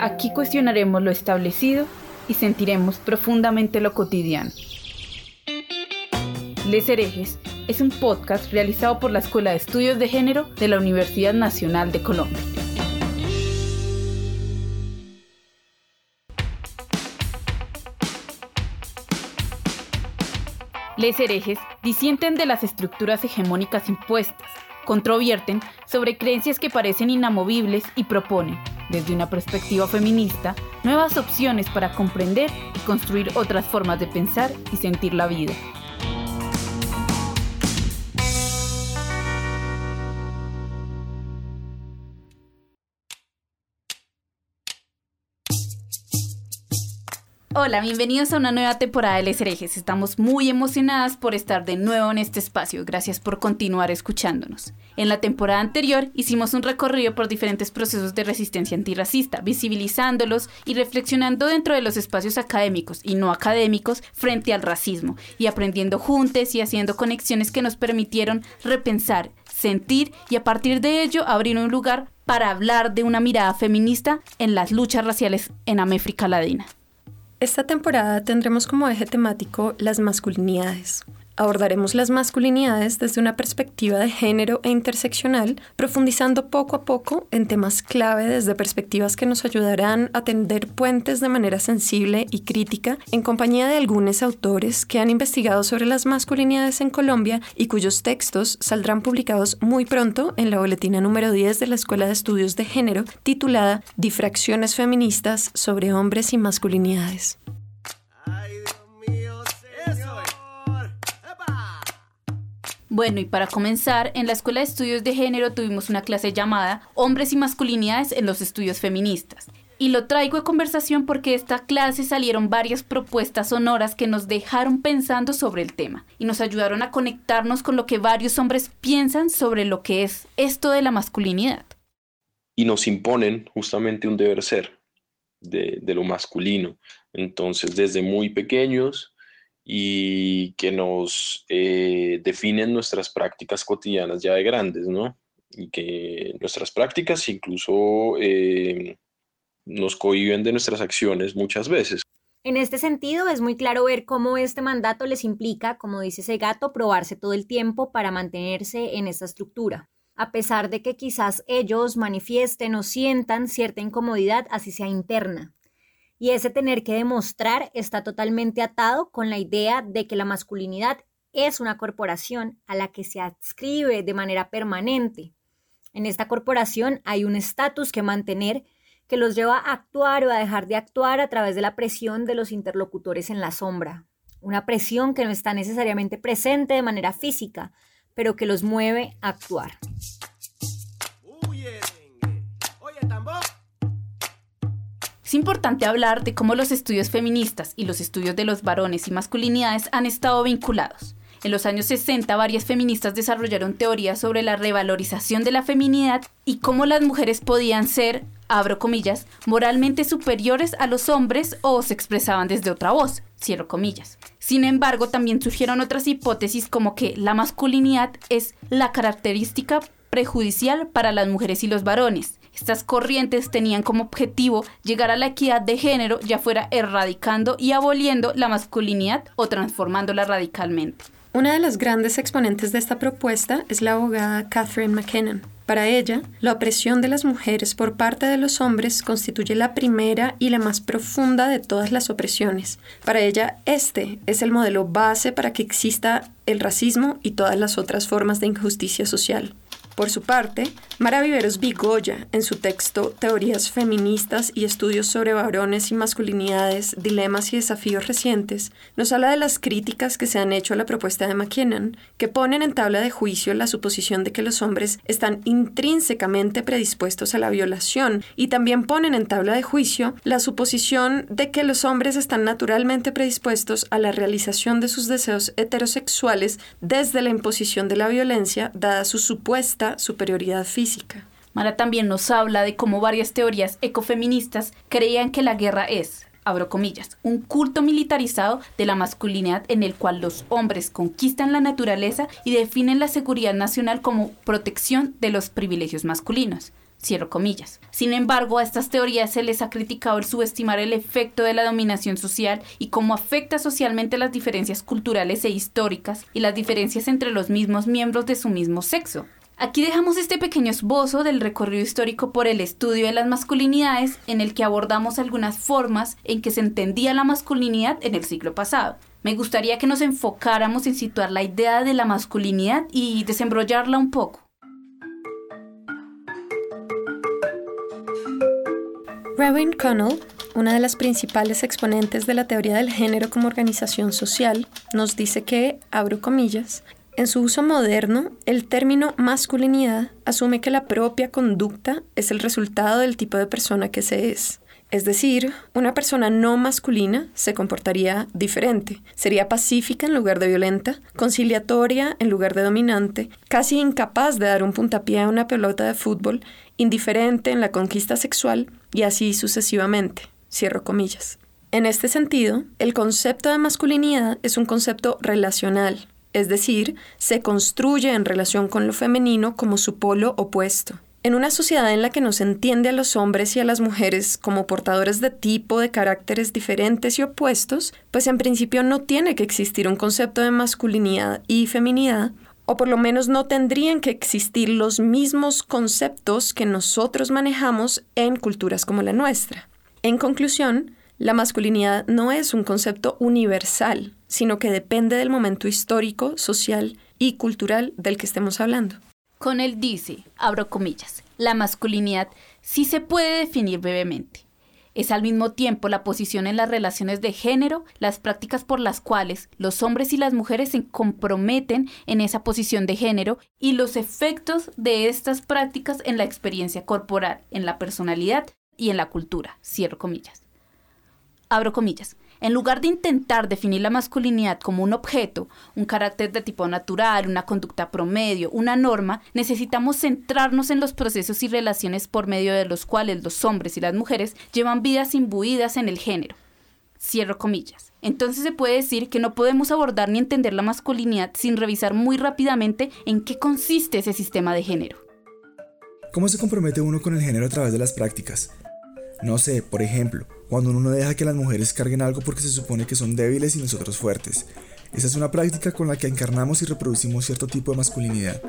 Aquí cuestionaremos lo establecido y sentiremos profundamente lo cotidiano. Les herejes es un podcast realizado por la Escuela de Estudios de Género de la Universidad Nacional de Colombia. Les herejes disienten de las estructuras hegemónicas impuestas, controvierten sobre creencias que parecen inamovibles y proponen, desde una perspectiva feminista, nuevas opciones para comprender y construir otras formas de pensar y sentir la vida. Hola, bienvenidos a una nueva temporada de Les Herejes. Estamos muy emocionadas por estar de nuevo en este espacio. Gracias por continuar escuchándonos. En la temporada anterior hicimos un recorrido por diferentes procesos de resistencia antirracista, visibilizándolos y reflexionando dentro de los espacios académicos y no académicos frente al racismo y aprendiendo juntos y haciendo conexiones que nos permitieron repensar, sentir y a partir de ello abrir un lugar para hablar de una mirada feminista en las luchas raciales en América Latina. Esta temporada tendremos como eje temático las masculinidades. Abordaremos las masculinidades desde una perspectiva de género e interseccional, profundizando poco a poco en temas clave desde perspectivas que nos ayudarán a tender puentes de manera sensible y crítica en compañía de algunos autores que han investigado sobre las masculinidades en Colombia y cuyos textos saldrán publicados muy pronto en la boletina número 10 de la Escuela de Estudios de Género titulada Difracciones feministas sobre hombres y masculinidades. Bueno, y para comenzar, en la Escuela de Estudios de Género tuvimos una clase llamada Hombres y Masculinidades en los Estudios Feministas. Y lo traigo a conversación porque de esta clase salieron varias propuestas sonoras que nos dejaron pensando sobre el tema y nos ayudaron a conectarnos con lo que varios hombres piensan sobre lo que es esto de la masculinidad. Y nos imponen justamente un deber ser de, de lo masculino. Entonces, desde muy pequeños, y que nos eh, definen nuestras prácticas cotidianas ya de grandes, ¿no? Y que nuestras prácticas incluso eh, nos cohiben de nuestras acciones muchas veces. En este sentido, es muy claro ver cómo este mandato les implica, como dice ese gato, probarse todo el tiempo para mantenerse en esta estructura, a pesar de que quizás ellos manifiesten o sientan cierta incomodidad, así sea interna. Y ese tener que demostrar está totalmente atado con la idea de que la masculinidad es una corporación a la que se adscribe de manera permanente. En esta corporación hay un estatus que mantener que los lleva a actuar o a dejar de actuar a través de la presión de los interlocutores en la sombra. Una presión que no está necesariamente presente de manera física, pero que los mueve a actuar. Es importante hablar de cómo los estudios feministas y los estudios de los varones y masculinidades han estado vinculados. En los años 60, varias feministas desarrollaron teorías sobre la revalorización de la feminidad y cómo las mujeres podían ser, abro comillas, moralmente superiores a los hombres o se expresaban desde otra voz, cierro comillas. Sin embargo, también surgieron otras hipótesis como que la masculinidad es la característica prejudicial para las mujeres y los varones, estas corrientes tenían como objetivo llegar a la equidad de género, ya fuera erradicando y aboliendo la masculinidad o transformándola radicalmente. Una de las grandes exponentes de esta propuesta es la abogada Catherine McKinnon. Para ella, la opresión de las mujeres por parte de los hombres constituye la primera y la más profunda de todas las opresiones. Para ella, este es el modelo base para que exista el racismo y todas las otras formas de injusticia social. Por su parte, Mara Viveros Vigoya, en su texto Teorías feministas y estudios sobre varones y masculinidades, dilemas y desafíos recientes, nos habla de las críticas que se han hecho a la propuesta de McKinnon, que ponen en tabla de juicio la suposición de que los hombres están intrínsecamente predispuestos a la violación y también ponen en tabla de juicio la suposición de que los hombres están naturalmente predispuestos a la realización de sus deseos heterosexuales desde la imposición de la violencia dada su supuesta superioridad física Mara también nos habla de cómo varias teorías ecofeministas creían que la guerra es, abro comillas, un culto militarizado de la masculinidad en el cual los hombres conquistan la naturaleza y definen la seguridad nacional como protección de los privilegios masculinos. Cierro comillas. Sin embargo, a estas teorías se les ha criticado el subestimar el efecto de la dominación social y cómo afecta socialmente las diferencias culturales e históricas y las diferencias entre los mismos miembros de su mismo sexo. Aquí dejamos este pequeño esbozo del recorrido histórico por el estudio de las masculinidades en el que abordamos algunas formas en que se entendía la masculinidad en el siglo pasado. Me gustaría que nos enfocáramos en situar la idea de la masculinidad y desembrollarla un poco. Robin Connell, una de las principales exponentes de la teoría del género como organización social, nos dice que, abro comillas, en su uso moderno, el término masculinidad asume que la propia conducta es el resultado del tipo de persona que se es. Es decir, una persona no masculina se comportaría diferente, sería pacífica en lugar de violenta, conciliatoria en lugar de dominante, casi incapaz de dar un puntapié a una pelota de fútbol, indiferente en la conquista sexual y así sucesivamente. Cierro comillas. En este sentido, el concepto de masculinidad es un concepto relacional, es decir, se construye en relación con lo femenino como su polo opuesto. En una sociedad en la que no se entiende a los hombres y a las mujeres como portadores de tipo de caracteres diferentes y opuestos, pues en principio no tiene que existir un concepto de masculinidad y feminidad, o por lo menos no tendrían que existir los mismos conceptos que nosotros manejamos en culturas como la nuestra. En conclusión, la masculinidad no es un concepto universal, sino que depende del momento histórico, social y cultural del que estemos hablando. Con él dice, abro comillas, la masculinidad sí se puede definir brevemente. Es al mismo tiempo la posición en las relaciones de género, las prácticas por las cuales los hombres y las mujeres se comprometen en esa posición de género y los efectos de estas prácticas en la experiencia corporal, en la personalidad y en la cultura. Cierro comillas abro comillas, en lugar de intentar definir la masculinidad como un objeto, un carácter de tipo natural, una conducta promedio, una norma, necesitamos centrarnos en los procesos y relaciones por medio de los cuales los hombres y las mujeres llevan vidas imbuidas en el género. Cierro comillas. Entonces se puede decir que no podemos abordar ni entender la masculinidad sin revisar muy rápidamente en qué consiste ese sistema de género. ¿Cómo se compromete uno con el género a través de las prácticas? No sé, por ejemplo, cuando uno deja que las mujeres carguen algo porque se supone que son débiles y nosotros fuertes. Esa es una práctica con la que encarnamos y reproducimos cierto tipo de masculinidad.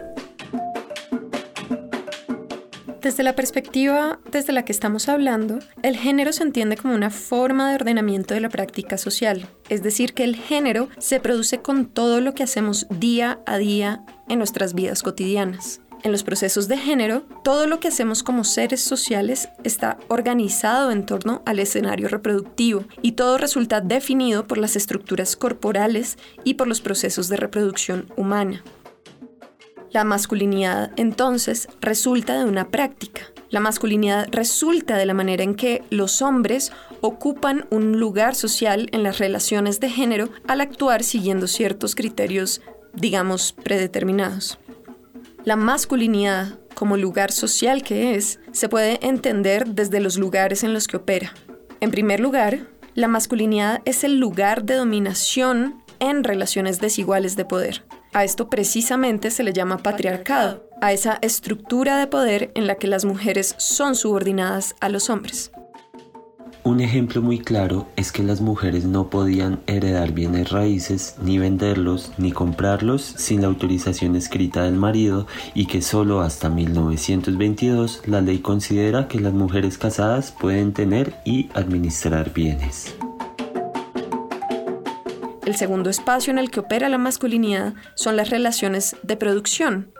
Desde la perspectiva desde la que estamos hablando, el género se entiende como una forma de ordenamiento de la práctica social, es decir, que el género se produce con todo lo que hacemos día a día en nuestras vidas cotidianas en los procesos de género, todo lo que hacemos como seres sociales está organizado en torno al escenario reproductivo y todo resulta definido por las estructuras corporales y por los procesos de reproducción humana. La masculinidad entonces resulta de una práctica. La masculinidad resulta de la manera en que los hombres ocupan un lugar social en las relaciones de género al actuar siguiendo ciertos criterios, digamos, predeterminados. La masculinidad, como lugar social que es, se puede entender desde los lugares en los que opera. En primer lugar, la masculinidad es el lugar de dominación en relaciones desiguales de poder. A esto precisamente se le llama patriarcado, a esa estructura de poder en la que las mujeres son subordinadas a los hombres. Un ejemplo muy claro es que las mujeres no podían heredar bienes raíces, ni venderlos, ni comprarlos sin la autorización escrita del marido y que solo hasta 1922 la ley considera que las mujeres casadas pueden tener y administrar bienes. El segundo espacio en el que opera la masculinidad son las relaciones de producción,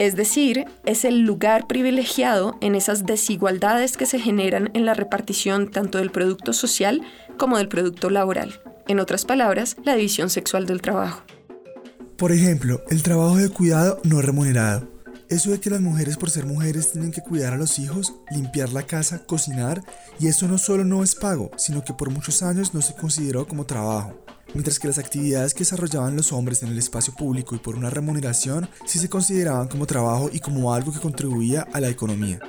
Es decir, es el lugar privilegiado en esas desigualdades que se generan en la repartición tanto del producto social como del producto laboral. En otras palabras, la división sexual del trabajo. Por ejemplo, el trabajo de cuidado no remunerado. Eso de que las mujeres por ser mujeres tienen que cuidar a los hijos, limpiar la casa, cocinar, y eso no solo no es pago, sino que por muchos años no se consideró como trabajo mientras que las actividades que desarrollaban los hombres en el espacio público y por una remuneración sí se consideraban como trabajo y como algo que contribuía a la economía.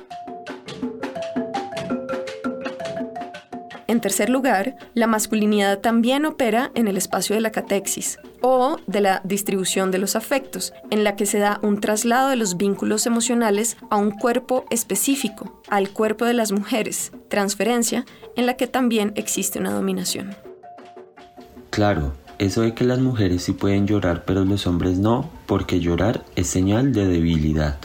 En tercer lugar, la masculinidad también opera en el espacio de la catexis o de la distribución de los afectos, en la que se da un traslado de los vínculos emocionales a un cuerpo específico, al cuerpo de las mujeres, transferencia en la que también existe una dominación. Claro, eso de que las mujeres sí pueden llorar pero los hombres no, porque llorar es señal de debilidad.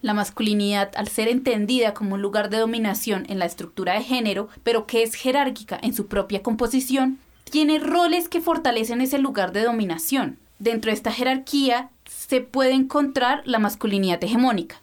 La masculinidad, al ser entendida como un lugar de dominación en la estructura de género, pero que es jerárquica en su propia composición, tiene roles que fortalecen ese lugar de dominación. Dentro de esta jerarquía se puede encontrar la masculinidad hegemónica,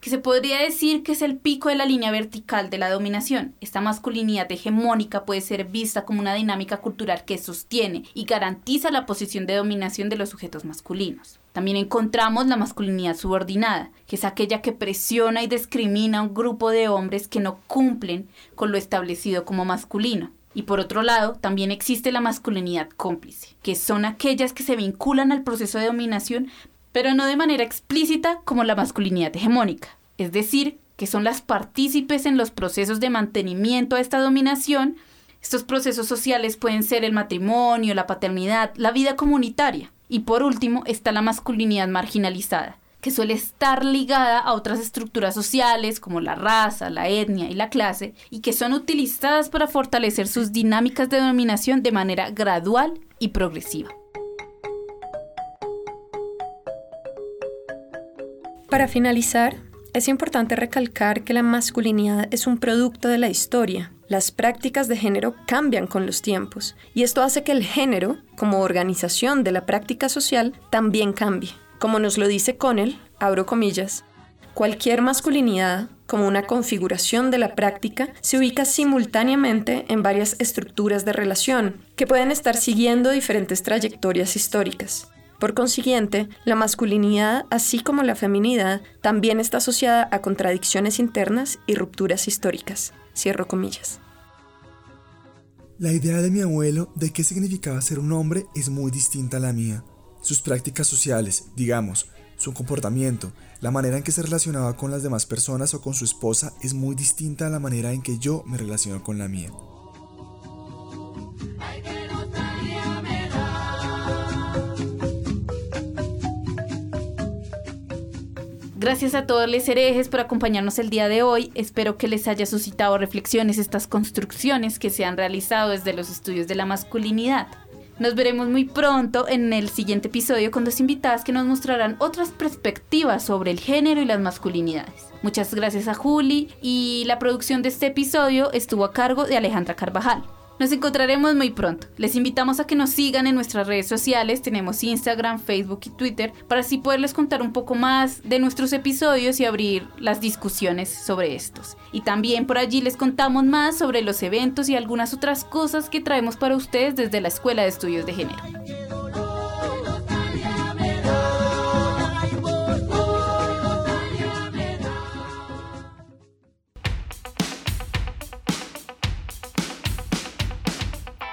que se podría decir que es el pico de la línea vertical de la dominación. Esta masculinidad hegemónica puede ser vista como una dinámica cultural que sostiene y garantiza la posición de dominación de los sujetos masculinos. También encontramos la masculinidad subordinada, que es aquella que presiona y discrimina a un grupo de hombres que no cumplen con lo establecido como masculino. Y por otro lado, también existe la masculinidad cómplice, que son aquellas que se vinculan al proceso de dominación pero no de manera explícita como la masculinidad hegemónica, es decir, que son las partícipes en los procesos de mantenimiento a esta dominación. Estos procesos sociales pueden ser el matrimonio, la paternidad, la vida comunitaria. Y por último está la masculinidad marginalizada, que suele estar ligada a otras estructuras sociales como la raza, la etnia y la clase, y que son utilizadas para fortalecer sus dinámicas de dominación de manera gradual y progresiva. Para finalizar, es importante recalcar que la masculinidad es un producto de la historia. Las prácticas de género cambian con los tiempos y esto hace que el género, como organización de la práctica social, también cambie. Como nos lo dice Connell, abro comillas, cualquier masculinidad, como una configuración de la práctica, se ubica simultáneamente en varias estructuras de relación, que pueden estar siguiendo diferentes trayectorias históricas. Por consiguiente, la masculinidad, así como la feminidad, también está asociada a contradicciones internas y rupturas históricas. Cierro comillas. La idea de mi abuelo de qué significaba ser un hombre es muy distinta a la mía. Sus prácticas sociales, digamos, su comportamiento, la manera en que se relacionaba con las demás personas o con su esposa es muy distinta a la manera en que yo me relaciono con la mía. Gracias a todos los herejes por acompañarnos el día de hoy. Espero que les haya suscitado reflexiones estas construcciones que se han realizado desde los estudios de la masculinidad. Nos veremos muy pronto en el siguiente episodio con dos invitadas que nos mostrarán otras perspectivas sobre el género y las masculinidades. Muchas gracias a Juli y la producción de este episodio estuvo a cargo de Alejandra Carvajal. Nos encontraremos muy pronto. Les invitamos a que nos sigan en nuestras redes sociales. Tenemos Instagram, Facebook y Twitter para así poderles contar un poco más de nuestros episodios y abrir las discusiones sobre estos. Y también por allí les contamos más sobre los eventos y algunas otras cosas que traemos para ustedes desde la Escuela de Estudios de Género.